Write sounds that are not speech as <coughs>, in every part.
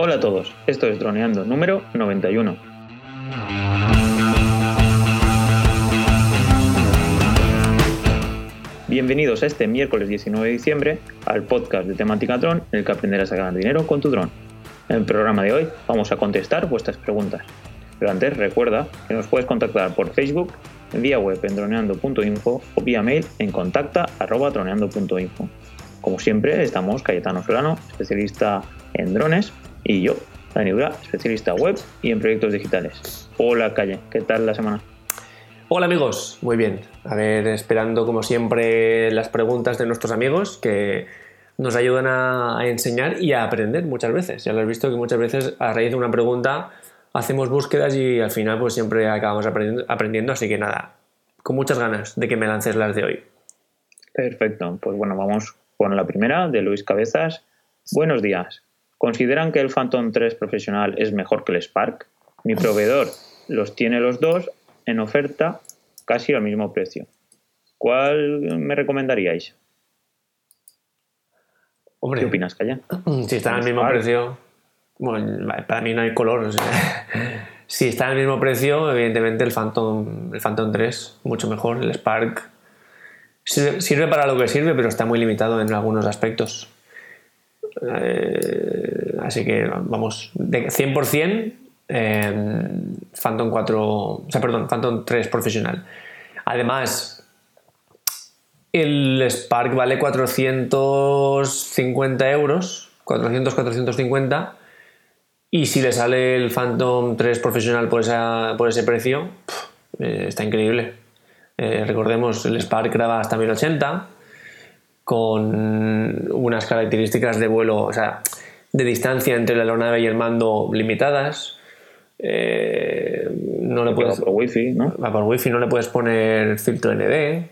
Hola a todos, esto es Droneando número 91. Bienvenidos a este miércoles 19 de diciembre al podcast de temática dron en el que aprenderás a ganar dinero con tu dron. En el programa de hoy vamos a contestar vuestras preguntas. Pero antes recuerda que nos puedes contactar por Facebook, vía web en droneando.info o vía mail en contacta.droneando.info. Como siempre, estamos Cayetano Solano, especialista en drones, y yo, Dani Ura, especialista web y en proyectos digitales. Hola, Calle, ¿qué tal la semana? Hola amigos, muy bien. A ver, esperando como siempre las preguntas de nuestros amigos que nos ayudan a, enseñar y a aprender muchas veces. Ya lo has visto que muchas veces a raíz de una pregunta hacemos búsquedas y al final pues siempre acabamos aprendiendo, aprendiendo así que nada, con muchas ganas de que me lances las de hoy. Perfecto, pues bueno, vamos con la primera de Luis Cabezas. Buenos días. ¿Consideran que el Phantom 3 profesional es mejor que el Spark? Mi proveedor los tiene los dos en oferta casi al mismo precio. ¿Cuál me recomendaríais? Hombre, ¿Qué opinas, Calla? Si están al mismo precio, bueno, para mí no hay color. <laughs> si está al mismo precio, evidentemente el Phantom, el Phantom 3, mucho mejor. El Spark sirve, para lo que sirve, pero está muy limitado en algunos aspectos. Eh, así que vamos, de 100% Phantom 4, o sea, perdón, Phantom 3 profesional. Además, el Spark vale 450 euros, 400, 450. Y si le sale el Phantom 3 profesional por, por ese precio, eh, está increíble. Eh, recordemos, el Spark graba hasta 1080 con unas características de vuelo, o sea, de distancia entre la aeronave y el mando limitadas. Eh, no le puedes, por wifi, ¿no? por wifi no le puedes poner filtro ND. Eh,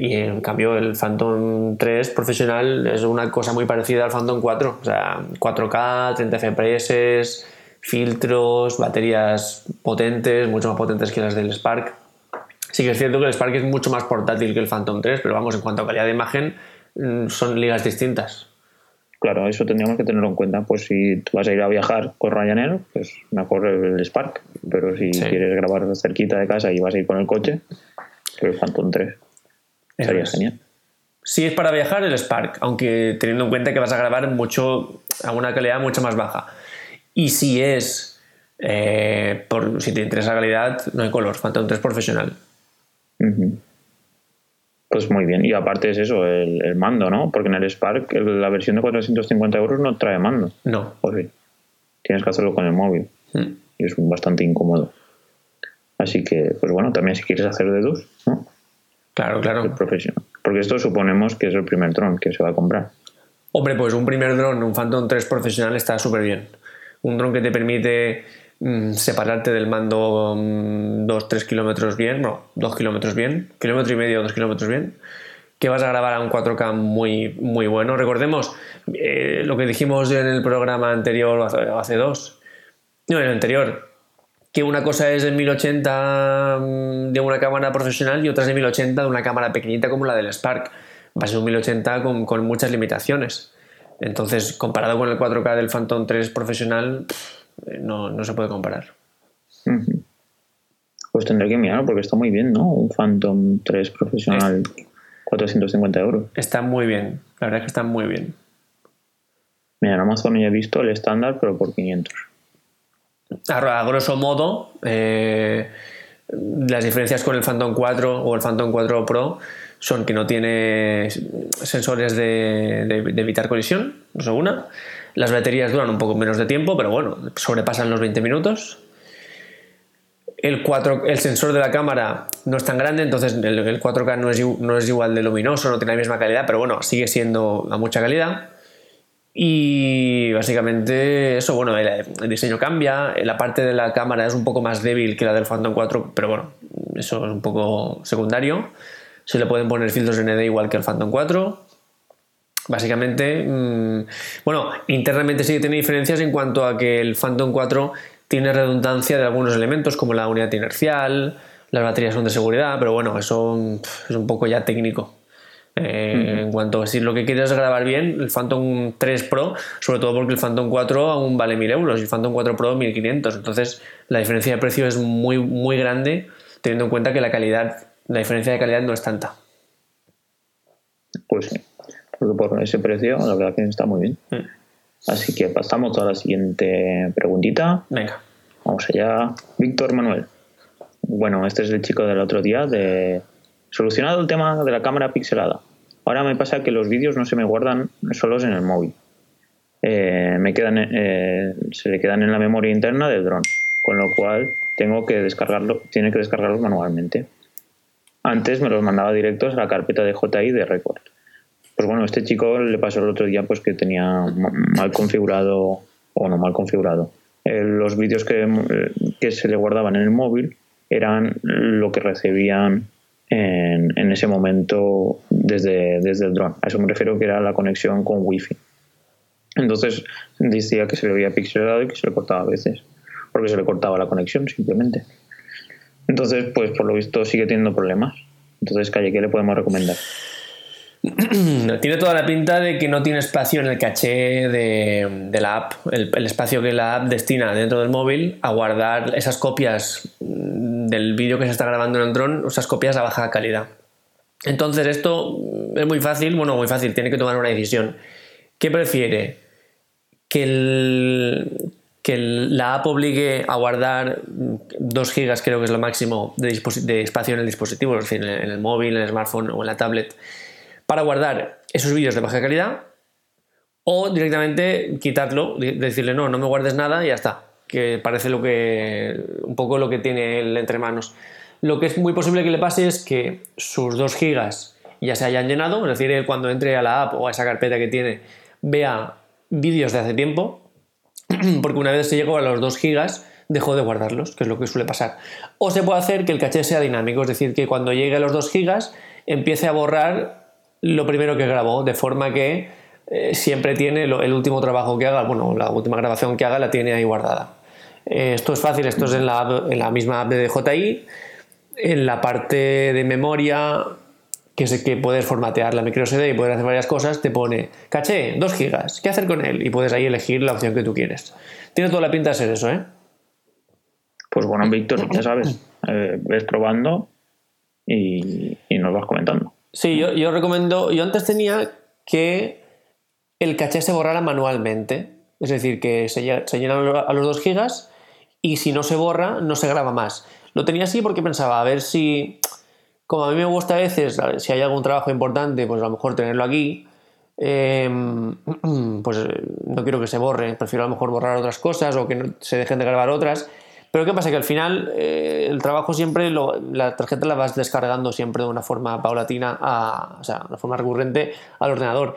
y en cambio el Phantom 3 profesional es una cosa muy parecida al Phantom 4. O sea, 4K, 30 FPS, filtros, baterías potentes, mucho más potentes que las del Spark. Sí que es cierto que el Spark es mucho más portátil que el Phantom 3, pero vamos, en cuanto a calidad de imagen, mm, son ligas distintas. Claro, eso tendríamos que tenerlo en cuenta. Pues si tú vas a ir a viajar con Ryanair, pues mejor el Spark. Pero si quieres grabar cerquita de casa y vas a ir con el coche, pues el Phantom 3. Sería genial. Si es para viajar, el Spark, aunque teniendo en cuenta que vas a grabar mucho a una calidad mucho más baja. Y si es, eh, por, si te interesa la calidad, no hay color, Phantom 3 profesional. Pues muy bien. Y aparte es eso, el, mando, ¿no? Porque en el Spark la versión de 450 euros no trae mando. No. ¿O sí? Tienes que hacerlo con el móvil. Hmm. Y es bastante incómodo. Así que, pues bueno, también si quieres hacer de dos, ¿no? Claro, claro. profesional. Porque esto suponemos que es el primer dron que se va a comprar. Hombre, pues un primer dron, un Phantom 3 profesional está súper bien. Un dron que te permite Mm, separarte del mando 2-3 mm, kilómetros bien, no, 2 kilómetros bien, kilómetro y medio, 2 kilómetros bien, que vas a grabar a un 4K muy, muy bueno. Recordemos eh, lo que dijimos en el programa anterior, o hace, dos, no, en el anterior, que una cosa es de 1080 mm, de una cámara profesional y otra es de 1080 de una cámara pequeñita como la del Spark. Va a ser un 1080 con, con muchas limitaciones. Entonces, comparado con el 4K del Phantom 3 profesional, no, se puede comparar. Pues tendré que mirar porque está muy bien, ¿no? Un Phantom 3 profesional, 450 euros. Está muy bien, la verdad es que está muy bien. Mira, en Amazon ya he visto el estándar, pero por 500. A, grosso modo, eh, las diferencias con el Phantom 4 o el Phantom 4 Pro son que no tiene sensores de, evitar colisión, no sé una las baterías duran un poco menos de tiempo, pero bueno, sobrepasan los 20 minutos. El, 4, el sensor de la cámara no es tan grande, entonces el, 4K no es, no es igual de luminoso, no tiene la misma calidad, pero bueno, sigue siendo a mucha calidad. Y básicamente eso, bueno, el, diseño cambia, la parte de la cámara es un poco más débil que la del Phantom 4, pero bueno, eso es un poco secundario. Se le pueden poner filtros ND igual que el Phantom 4. Básicamente, mm, bueno, internamente sí que tiene diferencias en cuanto a que el Phantom 4 tiene redundancia de algunos elementos como la unidad inercial, las baterías son de seguridad, pero bueno, eso es un poco ya técnico. Eh, En cuanto a si lo que quieres es grabar bien, el Phantom 3 Pro, sobre todo porque el Phantom 4 aún vale 1000 euros y el Phantom 4 Pro 1500. Entonces, la diferencia de precio es muy, muy grande, teniendo en cuenta que la calidad, la diferencia de calidad no es tanta. Pues sí, porque por ese precio, la verdad que está muy bien. Mm. Así que pasamos a la siguiente preguntita. Venga. Vamos allá. Víctor Manuel. Bueno, este es el chico del otro día de... Solucionado el tema de la cámara pixelada. Ahora me pasa que los vídeos no se me guardan solos en el móvil. Eh, me quedan, eh, se le quedan en la memoria interna del dron, con lo cual tengo que descargarlo, tiene que descargarlos manualmente. Antes me los mandaba directos a la carpeta de JI de Record. Pues bueno, este chico le pasó el otro día pues que tenía ma- mal configurado o no mal configurado. Eh, los vídeos que, eh, que se le guardaban en el móvil eran lo que recibían en, en ese momento desde, desde el dron. A eso me refiero que era la conexión con wifi. Entonces decía que se le había pixelado y que se le cortaba a veces, porque se le cortaba la conexión simplemente. Entonces, pues por lo visto sigue teniendo problemas. Entonces, Calle, ¿qué le podemos recomendar? <clears throat> Tiene toda la pinta de que no tiene espacio en el caché de, la app, el, el espacio que la app destina dentro del móvil a guardar esas copias mm, del vídeo que se está grabando en el dron, esas copias a baja calidad. Entonces esto es muy fácil, bueno, muy fácil, tiene que tomar una decisión. ¿Qué prefiere? Que, el- que la app obligue a guardar 2 gigas, creo que es lo máximo, de, espacio en el dispositivo, es decir, en el, móvil, en el smartphone o en la tablet, para guardar esos vídeos de baja calidad, o directamente quitarlo, de- decirle no, no me guardes nada y ya está, que parece lo que un poco lo que tiene él entre manos. Lo que es muy posible que le pase es que sus 2 gigas ya se hayan llenado, es decir, él cuando entre a la app o a esa carpeta que tiene, vea vídeos de hace tiempo, <clears throat> porque una vez se llegó a los 2 gigas dejó de guardarlos, que es lo que suele pasar. O se puede hacer que el caché sea dinámico, es decir, que cuando llegue a los 2 gigas empiece a borrar lo primero que grabó, de forma que eh, siempre tiene el último trabajo que haga, bueno, la última grabación que haga la tiene ahí guardada. Eh, esto es fácil, esto es en la, en la misma app de DJI, en la parte de memoria que es que puedes formatear la micro SD y poder hacer varias cosas, te pone caché, 2 gigas, ¿qué hacer con él? Y puedes ahí elegir la opción que tú quieres. Tiene toda la pinta de ser eso, ¿eh? Pues bueno, Víctor, ya sabes, eh, ves probando y, y nos vas comentando. Sí, yo, yo recomiendo. Yo antes tenía que el caché se borrara manualmente. Es decir, que se, se llenan a los 2 gigas y si no se borra, no se graba más. Lo tenía así porque pensaba, a ver si. Como a mí me gusta a veces, si hay algún trabajo importante, pues a lo mejor tenerlo aquí. em, <clears throat> pues eh, no quiero que se borre, prefiero a lo mejor borrar otras cosas o que se dejen de grabar otras. Pero ¿qué pasa? Que al final eh, el trabajo siempre, la tarjeta la vas descargando siempre de una forma paulatina, a, o sea, de una forma recurrente al ordenador.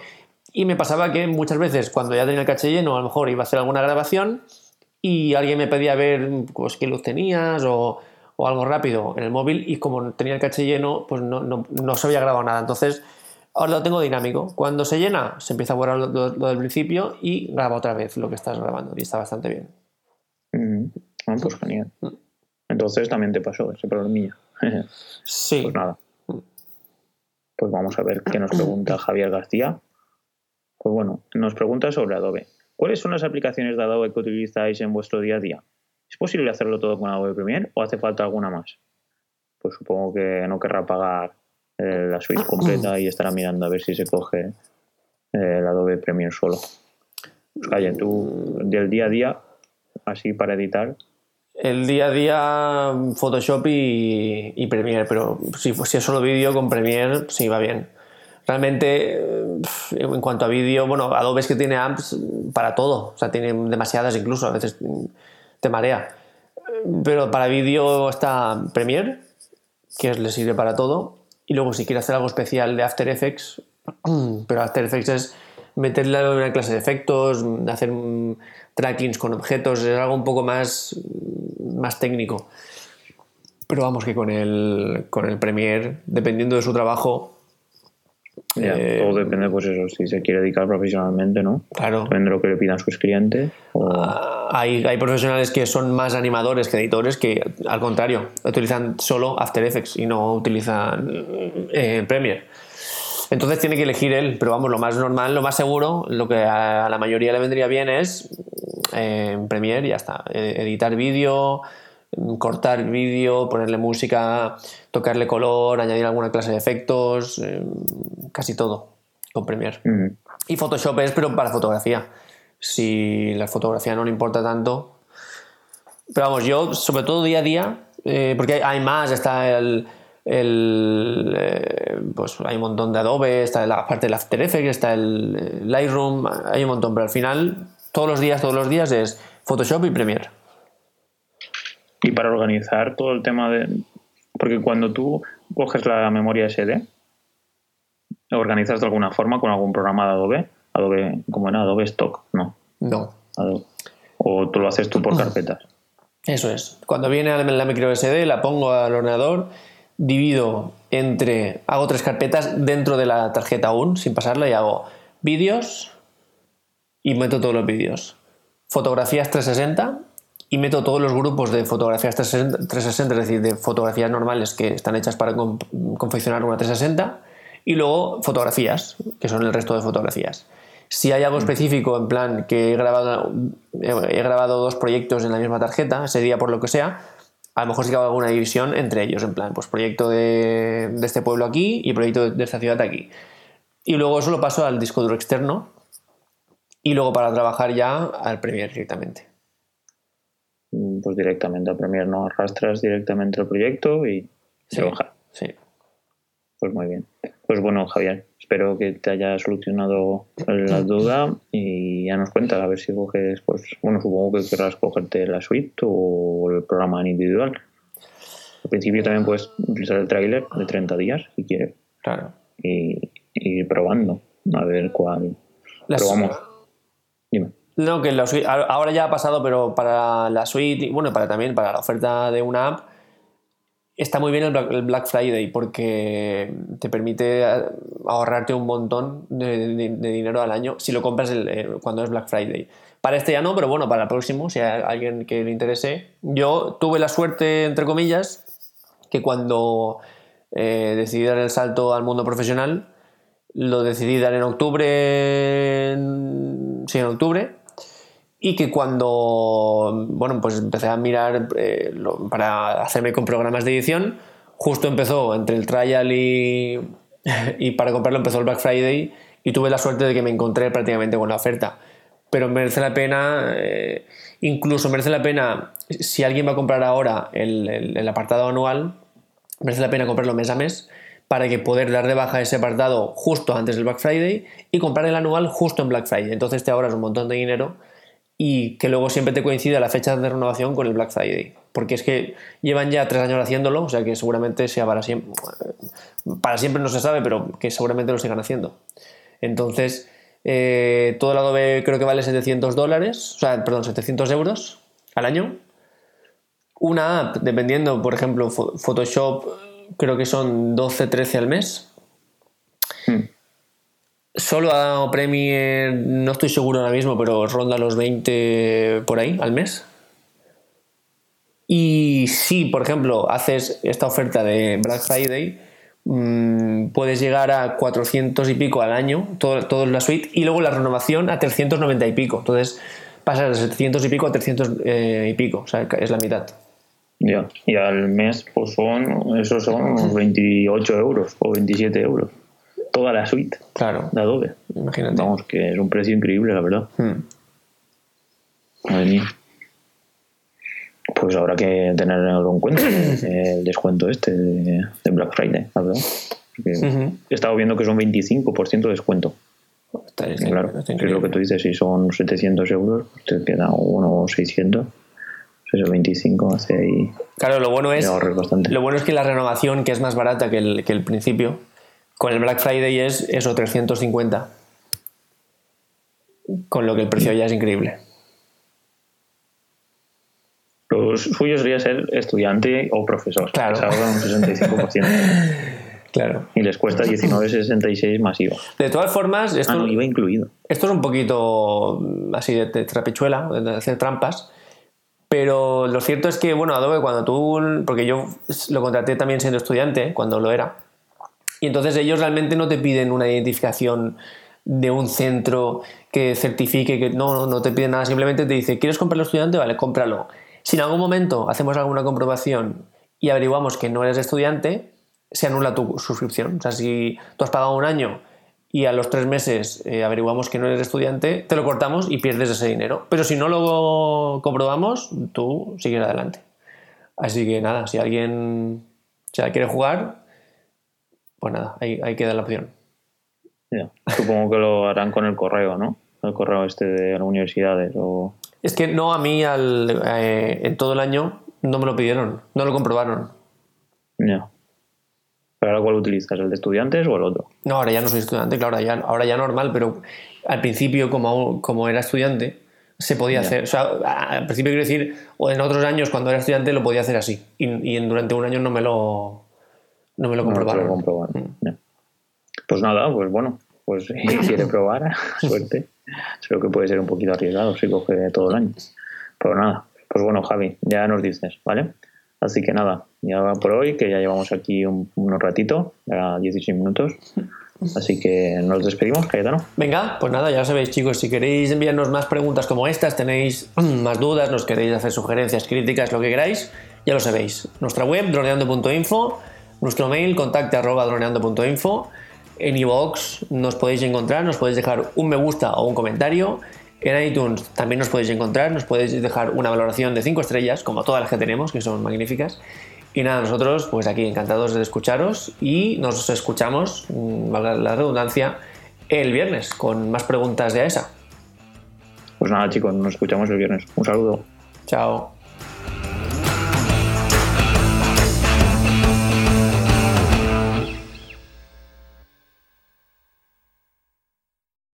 Y me pasaba que muchas veces cuando ya tenía el caché lleno, a lo mejor iba a hacer alguna grabación y alguien me pedía ver pues, qué luz tenías o, o algo rápido en el móvil y como tenía el caché lleno, pues no, no, no se había grabado nada. Entonces, ahora lo tengo dinámico. Cuando se llena, se empieza a borrar lo, lo- lo del principio y graba otra vez lo que estás grabando y está bastante bien. Mm, ah, pues genial. Entonces también te pasó ese problemilla. <laughs> Sí. pues nada. Pues vamos a ver qué nos pregunta Javier García. Pues bueno, nos pregunta sobre Adobe. ¿Cuáles son las aplicaciones de Adobe que utilizáis en vuestro día a día? ¿Es posible hacerlo todo con Adobe Premiere o hace falta alguna más? Pues supongo que no querrá pagar eh, la suite completa y estará mirando a ver si se coge eh, el Adobe Premiere solo. Pues calla, tú del día a día, así para editar, El día a día Photoshop y, y Premiere, pero si, si es solo vídeo con Premiere, sí va bien. Realmente, eh, en cuanto a vídeo, bueno, Adobe es que tiene apps para todo, o sea, tiene demasiadas incluso, a veces te marea. Pero para vídeo está Premiere, que le sirve para todo, y luego si quieres hacer algo especial de After Effects, <clears throat> pero After Effects es meterle una clase de efectos, hacer trackings con objetos, es algo un poco más, más técnico. Pero vamos que con el, con el Premiere, dependiendo de su trabajo, ya, Eh, todo depende, pues eso, si se quiere dedicar profesionalmente, ¿no? claro, Depende de lo que le pidan sus clientes. O... Ah, hay, hay profesionales que son más animadores que editores que, al contrario, utilizan solo After Effects y no utilizan eh, Premiere. Entonces tiene que elegir él, pero vamos, lo más normal, lo más seguro, lo que a la mayoría le vendría bien es eh, Premiere, ya está, eh, editar vídeo, cortar vídeo, ponerle música, tocarle color, añadir alguna clase de efectos, eh, casi todo con Premiere. Y Photoshop es, pero para fotografía. Si la fotografía no le importa tanto. Pero vamos, yo, sobre todo día a día, porque hay más, está el el, eh, pues hay un montón de Adobe, está la parte del After Effects, está el eh, Lightroom, hay un montón, pero al final todos los días, todos los días es Photoshop y Premiere. Y para organizar todo el tema de... Porque cuando tú coges la memoria SD, organizas de alguna forma con algún programa de Adobe, Adobe, como era Adobe Stock, ¿no? No. O tú lo haces tú por carpetas. Eso es. Cuando viene la micro SD, la pongo al ordenador divido entre, hago tres carpetas dentro de la tarjeta aún, sin pasarla, y hago vídeos y meto todos los vídeos. Fotografías 360 y meto todos los grupos de fotografías 360, es decir, de fotografías normales que están hechas para confeccionar una 360 y luego fotografías, que son el resto de fotografías. Si hay algo específico, en plan que he grabado, he grabado dos proyectos en la misma tarjeta, ese día por lo que sea, a lo mejor sí que hago alguna división entre ellos, en plan, pues proyecto de, este pueblo aquí y proyecto de esta ciudad aquí. Y luego eso lo paso al disco duro externo y luego para trabajar ya al Premiere directamente. Mm, pues directamente al Premiere, no arrastras directamente el proyecto y se baja. Sí. Pues muy bien. Pues bueno, Javier, espero que te haya solucionado la <clears throat> duda y ya nos cuenta a ver si coges, pues bueno, supongo que querrás cogerte la suite o el programa en individual. Al principio también puedes utilizar el tráiler de 30 días si quieres. Claro. Y, ir probando a ver cuál. Pero vamos. No, que la suite, ahora ya ha pasado, pero para la suite, bueno, para también para la oferta de una app, está muy bien el Black Friday porque te permite eh, ahorrarte un montón de, dinero al año si lo compras eh, cuando es Black Friday. Para este ya no, pero bueno, para el próximo, si hay alguien que le interese. Yo tuve la suerte, entre comillas, que cuando eh, decidí dar el salto al mundo profesional, lo decidí dar en octubre, sí, en octubre, y que cuando bueno pues empecé a mirar eh, para hacerme con programas de edición justo empezó entre el trial y, y para comprarlo empezó el Black Friday y tuve la suerte de que me encontré prácticamente con la oferta. Pero merece la pena eh, incluso merece la pena si alguien va a comprar ahora el, el, apartado anual merece la pena comprarlo mes a mes para que poder dar de baja ese apartado justo antes del Black Friday y comprar el anual justo en Black Friday. Entonces te ahorras un montón de dinero y que luego siempre te coincida la fecha de renovación con el Black Friday. Porque es que llevan ya tres años haciéndolo, o sea que seguramente sea para siempre. Para siempre no se sabe, pero que seguramente lo sigan haciendo. Entonces, eh, todo el Adobe creo que vale 700 dólares, o sea, perdón, 700 euros al año. Una app, dependiendo, por ejemplo, Photoshop, creo que son 12, 13 al mes. Hmm. Solo a Premiere, no estoy seguro ahora mismo, pero ronda los 20 por ahí al mes. Y si, por ejemplo, haces esta oferta de Black Friday, mm, puedes llegar a 400 y pico al año, todo, todo la suite, y luego la renovación a 390 y pico. Entonces pasas de 700 y pico a 300 eh, y pico, o sea, es la mitad. Ya, y al mes, pues son, esos son unos 28 euros o 27 euros toda la suite claro. de Adobe. Imagínate. Vamos, que es un precio increíble, la verdad. Hmm. Madre mía. Pues habrá que tenerlo en cuenta <coughs> el descuento este de, Black Friday, la verdad. He estado viendo que son 25% de descuento. claro, es lo que tú dices, si son 700 euros, pues te queda uno 600 eso 25 hace ahí. Claro, lo bueno es. Lo bueno es que la renovación, que es más barata que el, que el principio, con el Black Friday es eso, 350. Con lo que el precio ya es increíble. Lo suyo sería ser estudiante o profesor. Claro. Un 65%. <laughs> claro. Y les cuesta 19,66 masivo. De todas formas, esto, ah, no, iba incluido. Esto es un poquito así de, trapechuela, de hacer trampas. Pero lo cierto es que, bueno, Adobe, cuando tú. Porque yo lo contraté también siendo estudiante, cuando lo era Y entonces ellos realmente no te piden una identificación de un centro que certifique que no, no, te piden nada, simplemente te dice, ¿quieres comprarlo estudiante? Vale, cómpralo. Si en algún momento hacemos alguna comprobación y averiguamos que no eres estudiante, se anula tu suscripción. O sea, si tú has pagado un año y a los tres meses eh, averiguamos que no eres estudiante, te lo cortamos y pierdes ese dinero. Pero si no lo comprobamos, tú sigues adelante. Así que nada, si alguien si quiere jugar, pues nada, ahí, ahí queda la opción. Supongo que lo harán con el correo, ¿no? El correo este de las universidades o... Es que no, a mí al, eh, en todo el año no me lo pidieron, no lo comprobaron. Ya. ¿Pero ahora cuál utilizas? ¿El de estudiantes o el otro? No, ahora ya no soy estudiante, claro, ahora ya, ahora ya normal, pero al principio, como, como era estudiante, se podía hacer. O sea, al principio quiero decir, o en otros años cuando era estudiante lo podía hacer así. Y, y durante un año no me lo, no me lo comprobaron. Mm. Pues nada, pues bueno, pues <laughs> si quiere probar, <laughs> suerte. Creo que puede ser un poquito arriesgado si coge todo el año. Pero nada, pues bueno, Javi, ya nos dices, ¿vale? Así que nada, ya va por hoy, que ya llevamos aquí un, unos ratito, ya 16 minutos. <laughs> Así que nos despedimos, Cayetano. Venga, pues nada, ya sabéis, chicos, si queréis enviarnos más preguntas como estas, tenéis <clears throat> más dudas, nos queréis hacer sugerencias, críticas, lo que queráis, ya lo sabéis. Nuestra web, droneando.info, nuestro mail, contacte arroba droneando.info. En iVoox nos podéis encontrar, nos podéis dejar un me gusta o un comentario. En iTunes también nos podéis encontrar, nos podéis dejar una valoración de 5 estrellas, como todas las que tenemos, que son magníficas. Y nada, nosotros pues aquí encantados de escucharos y nos escuchamos, mm, valga la redundancia, el viernes con más preguntas de AESA. Pues nada chicos, nos escuchamos el viernes. Un saludo. Chao.